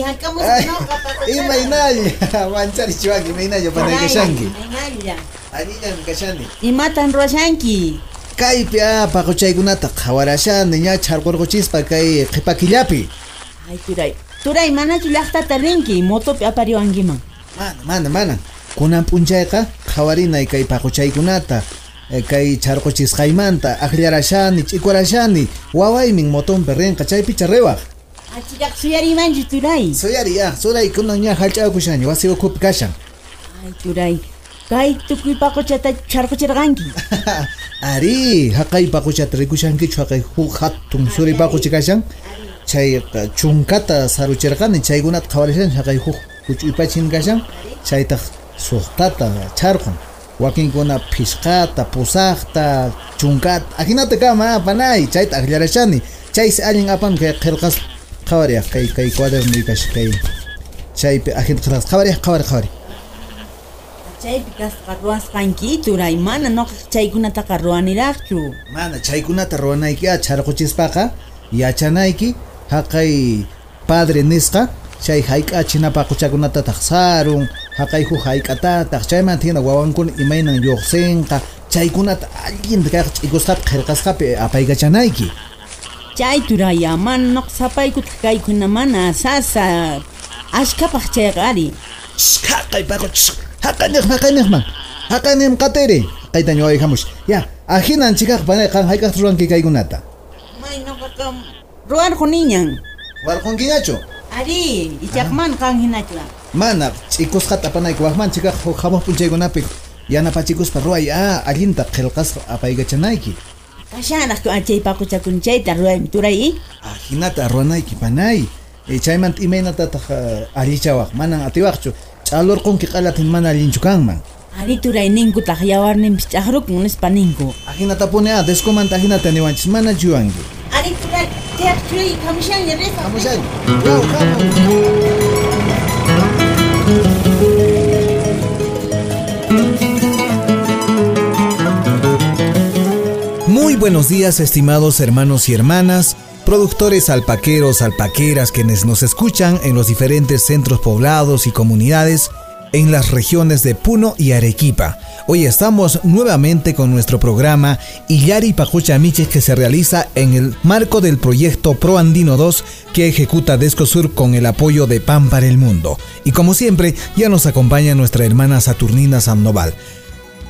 halkamus Ay, no, papacochata. imaynalla, manchari chiwaki, imaynalla panay kashanki. Imaynalla. Alillan kashani. Imatan ruwashanki. Kaypi a pacochaykunata qhawarashani ña charqurquchispa kay qhipakillapi. Ay, turay. Turay, manachu llaqtata rinki, motopi apariwankiman. Mana, mana, mana. Kunan p'unchayqa qhawarinay kay paquchaykunata eh, kay charquchisqaymanta aqllarashani, ch'ikwarashani, wawaymin motonpi rinqa chaypi charrewaq. Achikaq suyarimanchu, turay. Suyari ya, suray kunan ña hallch'akushani, wasi ukhupi kashan. Ay, turay. Kay tukuy pacochata charquchirqanki. Ari, haqay paquchata rikushankichu haqay huk hatun suri paquchi kashan. Chay chunkata saruchirqani chaykunata qhawarashani haqay huk huch'uypachin kashan. Chaytaq suqtata charqun. Wakinkuna phishqata, pusaqta, chunkata, ahinata kama panay, chayta aqllarashani. Chaysi allin apan kay qhawariyaq kay kay cuaderno kash kay chaypi ajin qillqas qhawariyaq qhawari qhawari. Chaypi kasqa ruwasqanki, turay. Mana noqa chaykunataqa ruwaniraqchu. Mana chaykunata ruwanayki a charquchispaqa yachanayki haqay padre nisqa chay hayk'achinapaq quchakunatataq sarun haqay huk hayk'atataq chaymanta hina wawankuna imaynan lluqsinqa chaykunata allinta kayqa ch'ikusqapi qillqasqapi apaykachanayki Chay turaya, mana noqa sapaykuta kaykuna mana sasa. Ashkapaq chayqa ari. haqay paqa haqaniq haqaniqman haqanim qatiri haqayta ñawayhamush ya ahinan chikaq panay qan hayk'aqta ruwanki kaykunata May noqaqa ruwarqu niñan. warqunkiñachu Ari, ichaqman kan hinachla. Mana, ch'ikusqata apanayki waqman chikaq huk hamuq p'unchaykunapi yanapachikuspa ruway a allinta qillqasqa apaykachanayki Kashanaq ku achay paquchakun chayta ruwaymi turay. ahinata ruwanayki panay e chaymanta imaynatataq uh, allichawaq manan atiwaqchu ch'alurqunki q'alatin mana allinchu kanman Ari turay ninku taq yawarninpis chaqrukun nispa ninku. ahinata pune a deskumanta ahinata niwanchis mana chiwanki Ari turay, chayaq churay kamushanña risa. Kamushani, yaw kamu buenos días estimados hermanos y hermanas, productores alpaqueros, alpaqueras quienes nos escuchan en los diferentes centros poblados y comunidades en las regiones de Puno y Arequipa. Hoy estamos nuevamente con nuestro programa Illari Pajucha Miches que se realiza en el marco del proyecto Pro Andino 2 que ejecuta Descosur con el apoyo de PAN para el Mundo. Y como siempre, ya nos acompaña nuestra hermana Saturnina Sandoval.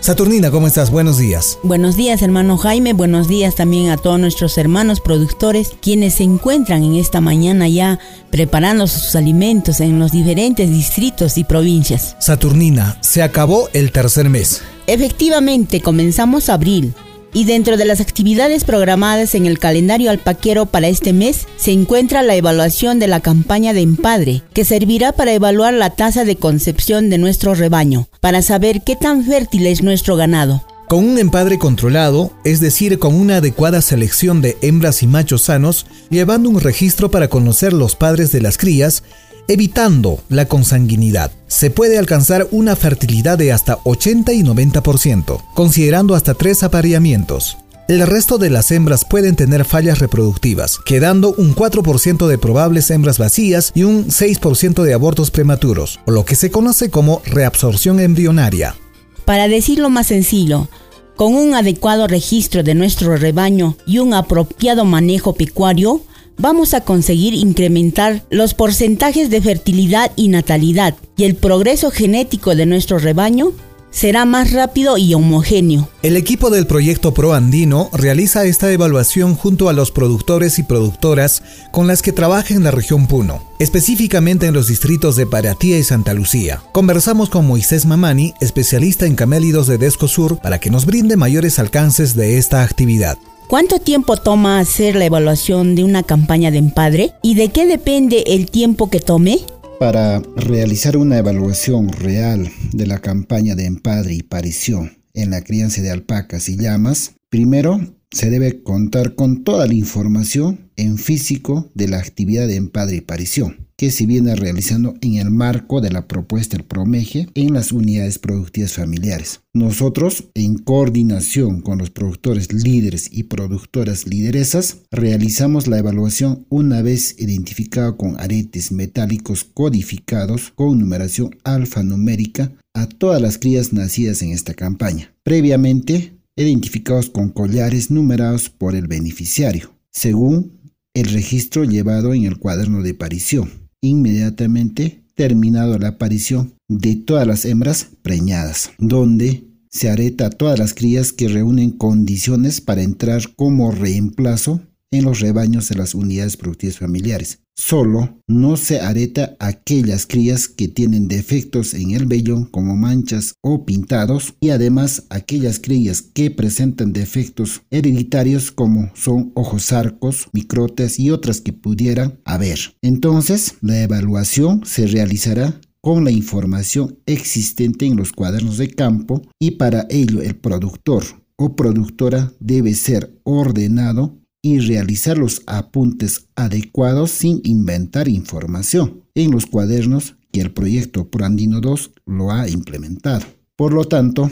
Saturnina, ¿cómo estás? Buenos días. Buenos días, hermano Jaime. Buenos días también a todos nuestros hermanos productores quienes se encuentran en esta mañana ya preparando sus alimentos en los diferentes distritos y provincias. Saturnina, se acabó el tercer mes. Efectivamente, comenzamos abril y dentro de las actividades programadas en el calendario alpaquero para este mes se encuentra la evaluación de la campaña de empadre, que servirá para evaluar la tasa de concepción de nuestro rebaño, para saber qué tan fértil es nuestro ganado. Con un empadre controlado, es decir, con una adecuada selección de hembras y machos sanos, llevando un registro para conocer los padres de las crías, evitando la consanguinidad. Se puede alcanzar una fertilidad de hasta 80 y 90%, considerando hasta tres apareamientos. El resto de las hembras pueden tener fallas reproductivas, quedando un 4% de probables hembras vacías y un 6% de abortos prematuros, o lo que se conoce como reabsorción embrionaria. Para decirlo más sencillo, con un adecuado registro de nuestro rebaño y un apropiado manejo pecuario, vamos a conseguir incrementar los porcentajes de fertilidad y natalidad y el progreso genético de nuestro rebaño será más rápido y homogéneo. El equipo del proyecto Pro Andino realiza esta evaluación junto a los productores y productoras con las que trabaja en la región Puno, específicamente en los distritos de Paratía y Santa Lucía. Conversamos con Moisés Mamani, especialista en camélidos de Descosur, para que nos brinde mayores alcances de esta actividad. ¿Cuánto tiempo toma hacer la evaluación de una campaña de empadre? ¿Y de qué depende el tiempo que tome? Para realizar una evaluación real de la campaña de empadre y parición en la crianza de alpacas y llamas, primero se debe contar con toda la información en físico de la actividad de empadre y parición que se viene realizando en el marco de la propuesta del Promeje en las unidades productivas familiares. Nosotros, en coordinación con los productores líderes y productoras lideresas, realizamos la evaluación una vez identificado con aretes metálicos codificados con numeración alfanumérica a todas las crías nacidas en esta campaña, previamente identificados con collares numerados por el beneficiario, según el registro llevado en el cuaderno de aparición inmediatamente terminado la aparición de todas las hembras preñadas, donde se areta a todas las crías que reúnen condiciones para entrar como reemplazo en los rebaños de las unidades productivas familiares. Solo no se areta aquellas crías que tienen defectos en el vello como manchas o pintados y además aquellas crías que presentan defectos hereditarios como son ojos arcos, microtes y otras que pudieran haber. Entonces, la evaluación se realizará con la información existente en los cuadernos de campo y para ello el productor o productora debe ser ordenado y realizar los apuntes adecuados sin inventar información en los cuadernos que el proyecto Prandino 2 lo ha implementado. Por lo tanto,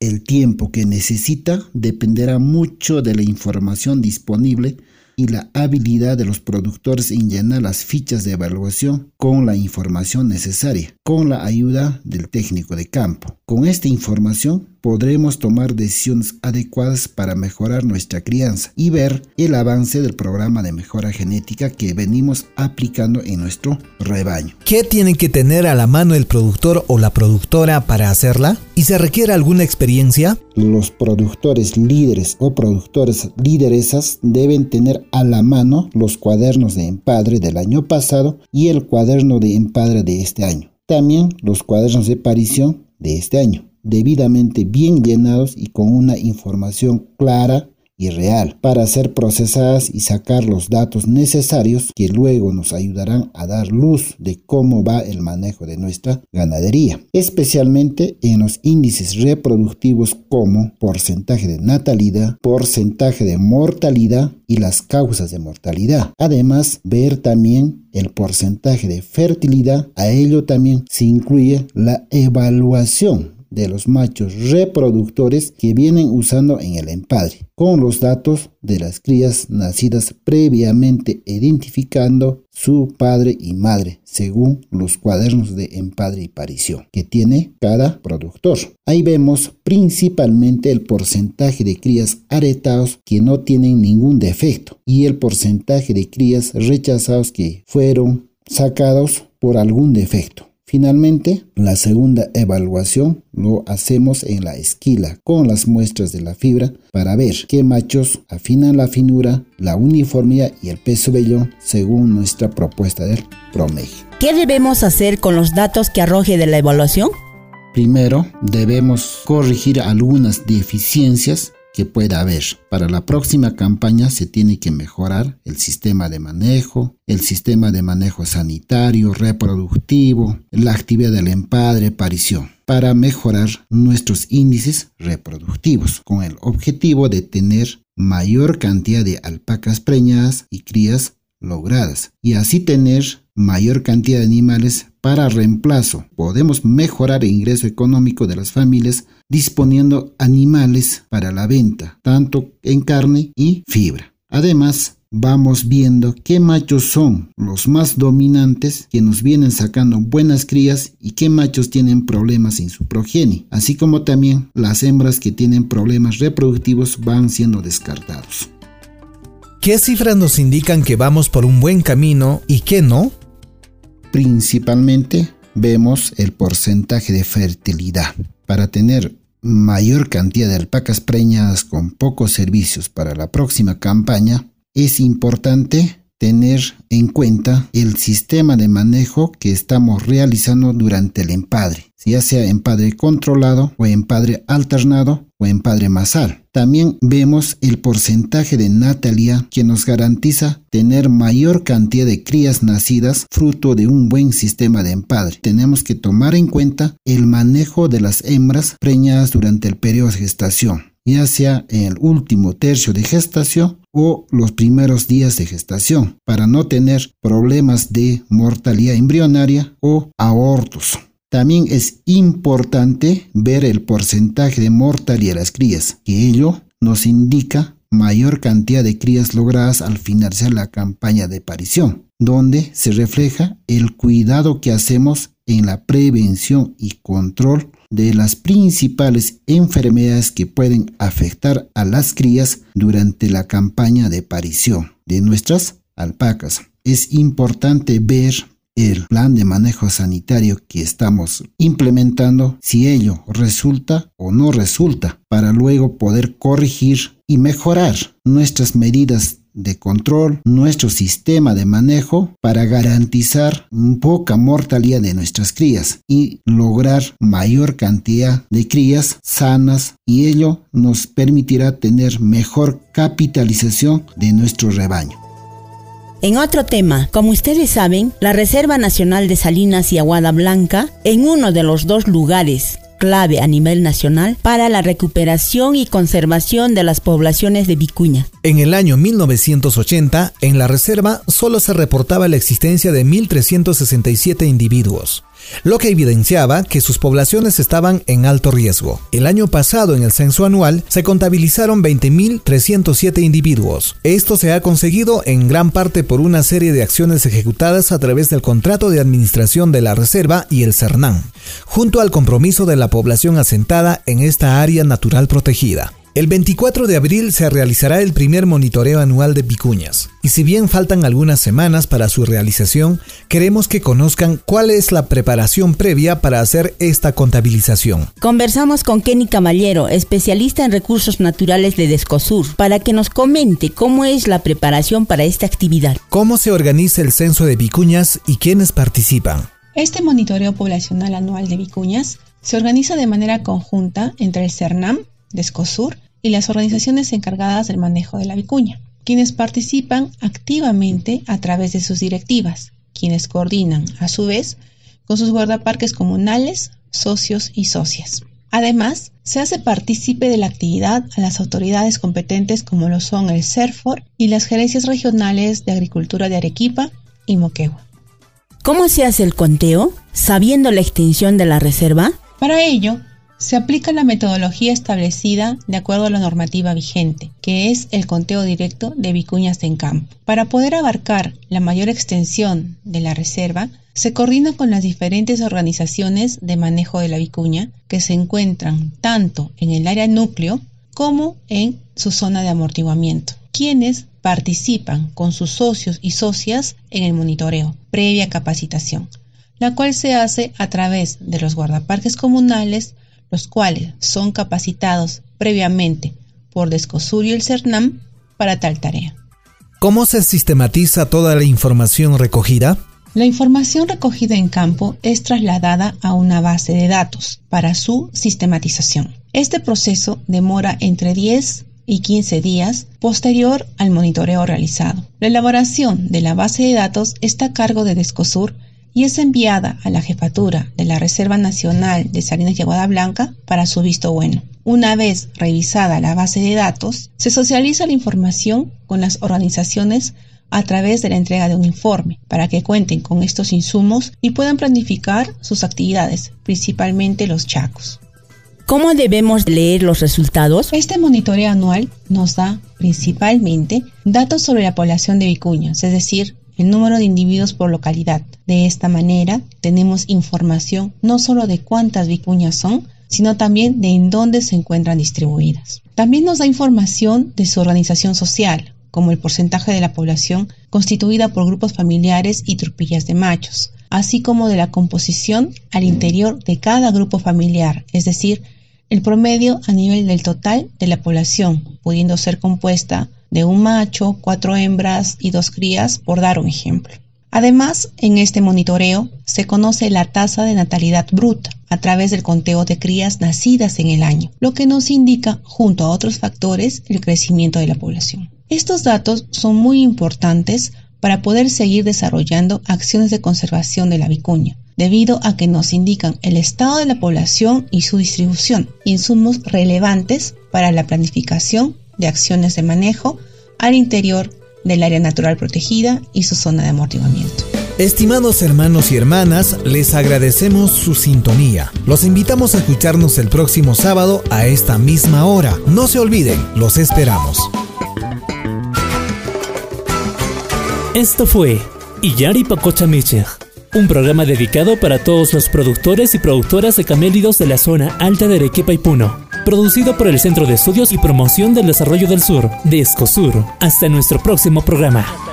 el tiempo que necesita dependerá mucho de la información disponible y la habilidad de los productores en llenar las fichas de evaluación con la información necesaria, con la ayuda del técnico de campo. Con esta información podremos tomar decisiones adecuadas para mejorar nuestra crianza y ver el avance del programa de mejora genética que venimos aplicando en nuestro rebaño. ¿Qué tiene que tener a la mano el productor o la productora para hacerla? ¿Y se requiere alguna experiencia? Los productores líderes o productores lideresas deben tener a la mano los cuadernos de empadre del año pasado y el cuaderno de empadre de este año. También los cuadernos de parición de este año debidamente bien llenados y con una información clara y real para ser procesadas y sacar los datos necesarios que luego nos ayudarán a dar luz de cómo va el manejo de nuestra ganadería, especialmente en los índices reproductivos como porcentaje de natalidad, porcentaje de mortalidad y las causas de mortalidad. Además, ver también el porcentaje de fertilidad, a ello también se incluye la evaluación de los machos reproductores que vienen usando en el empadre, con los datos de las crías nacidas previamente identificando su padre y madre, según los cuadernos de empadre y parición que tiene cada productor. Ahí vemos principalmente el porcentaje de crías aretados que no tienen ningún defecto y el porcentaje de crías rechazados que fueron sacados por algún defecto. Finalmente, la segunda evaluación lo hacemos en la esquila con las muestras de la fibra para ver qué machos afinan la finura, la uniformidad y el peso vellón según nuestra propuesta del promedio. ¿Qué debemos hacer con los datos que arroje de la evaluación? Primero, debemos corregir algunas deficiencias que pueda haber. Para la próxima campaña se tiene que mejorar el sistema de manejo, el sistema de manejo sanitario, reproductivo, la actividad del empadre, parición, para mejorar nuestros índices reproductivos, con el objetivo de tener mayor cantidad de alpacas preñadas y crías logradas, y así tener mayor cantidad de animales para reemplazo. Podemos mejorar el ingreso económico de las familias disponiendo animales para la venta, tanto en carne y fibra. Además, vamos viendo qué machos son los más dominantes que nos vienen sacando buenas crías y qué machos tienen problemas en su progenie, así como también las hembras que tienen problemas reproductivos van siendo descartados. ¿Qué cifras nos indican que vamos por un buen camino y qué no? Principalmente vemos el porcentaje de fertilidad. Para tener mayor cantidad de alpacas preñadas con pocos servicios para la próxima campaña, es importante tener en cuenta el sistema de manejo que estamos realizando durante el empadre, ya sea empadre controlado o empadre alternado o empadre masal. También vemos el porcentaje de natalidad que nos garantiza tener mayor cantidad de crías nacidas fruto de un buen sistema de empadre. Tenemos que tomar en cuenta el manejo de las hembras preñadas durante el periodo de gestación ya sea en el último tercio de gestación o los primeros días de gestación, para no tener problemas de mortalidad embrionaria o abortos. También es importante ver el porcentaje de mortalidad de las crías, que ello nos indica mayor cantidad de crías logradas al finalizar la campaña de parición, donde se refleja el cuidado que hacemos en la prevención y control de las principales enfermedades que pueden afectar a las crías durante la campaña de parición de nuestras alpacas. Es importante ver el plan de manejo sanitario que estamos implementando, si ello resulta o no resulta, para luego poder corregir y mejorar nuestras medidas de control, nuestro sistema de manejo para garantizar poca mortalidad de nuestras crías y lograr mayor cantidad de crías sanas y ello nos permitirá tener mejor capitalización de nuestro rebaño. En otro tema, como ustedes saben, la Reserva Nacional de Salinas y Aguada Blanca, en uno de los dos lugares clave a nivel nacional para la recuperación y conservación de las poblaciones de vicuña. En el año 1980, en la reserva solo se reportaba la existencia de 1.367 individuos lo que evidenciaba que sus poblaciones estaban en alto riesgo. El año pasado en el censo anual se contabilizaron 20.307 individuos. Esto se ha conseguido en gran parte por una serie de acciones ejecutadas a través del contrato de administración de la reserva y el CERNAN, junto al compromiso de la población asentada en esta área natural protegida. El 24 de abril se realizará el primer monitoreo anual de vicuñas, y si bien faltan algunas semanas para su realización, queremos que conozcan cuál es la preparación previa para hacer esta contabilización. Conversamos con Kenny Camallero, especialista en recursos naturales de Descosur, para que nos comente cómo es la preparación para esta actividad. ¿Cómo se organiza el censo de vicuñas y quiénes participan? Este monitoreo poblacional anual de vicuñas se organiza de manera conjunta entre el CERNAM, Descosur y las organizaciones encargadas del manejo de la vicuña, quienes participan activamente a través de sus directivas, quienes coordinan, a su vez, con sus guardaparques comunales, socios y socias. Además, se hace partícipe de la actividad a las autoridades competentes como lo son el CERFOR y las gerencias regionales de agricultura de Arequipa y Moquegua. ¿Cómo se hace el conteo? ¿Sabiendo la extensión de la reserva? Para ello, se aplica la metodología establecida de acuerdo a la normativa vigente, que es el conteo directo de vicuñas en campo. Para poder abarcar la mayor extensión de la reserva, se coordina con las diferentes organizaciones de manejo de la vicuña que se encuentran tanto en el área núcleo como en su zona de amortiguamiento, quienes participan con sus socios y socias en el monitoreo, previa capacitación, la cual se hace a través de los guardaparques comunales, los cuales son capacitados previamente por Descosur y el CERNAM para tal tarea. ¿Cómo se sistematiza toda la información recogida? La información recogida en campo es trasladada a una base de datos para su sistematización. Este proceso demora entre 10 y 15 días posterior al monitoreo realizado. La elaboración de la base de datos está a cargo de Descosur y es enviada a la jefatura de la Reserva Nacional de Salinas y Aguada Blanca para su visto bueno. Una vez revisada la base de datos, se socializa la información con las organizaciones a través de la entrega de un informe para que cuenten con estos insumos y puedan planificar sus actividades, principalmente los chacos. ¿Cómo debemos leer los resultados? Este monitoreo anual nos da principalmente datos sobre la población de vicuñas, es decir, el número de individuos por localidad. De esta manera, tenemos información no solo de cuántas vicuñas son, sino también de en dónde se encuentran distribuidas. También nos da información de su organización social, como el porcentaje de la población constituida por grupos familiares y trupillas de machos, así como de la composición al interior de cada grupo familiar, es decir, el promedio a nivel del total de la población, pudiendo ser compuesta de un macho, cuatro hembras y dos crías, por dar un ejemplo. Además, en este monitoreo se conoce la tasa de natalidad bruta a través del conteo de crías nacidas en el año, lo que nos indica, junto a otros factores, el crecimiento de la población. Estos datos son muy importantes para poder seguir desarrollando acciones de conservación de la vicuña, debido a que nos indican el estado de la población y su distribución, insumos relevantes para la planificación de acciones de manejo al interior del área natural protegida y su zona de amortiguamiento. Estimados hermanos y hermanas, les agradecemos su sintonía. Los invitamos a escucharnos el próximo sábado a esta misma hora. No se olviden, los esperamos. Esto fue Iyari Pacocha Michel, un programa dedicado para todos los productores y productoras de camélidos de la zona alta de Arequipa y Puno producido por el Centro de Estudios y Promoción del Desarrollo del Sur, de Escosur. Hasta nuestro próximo programa.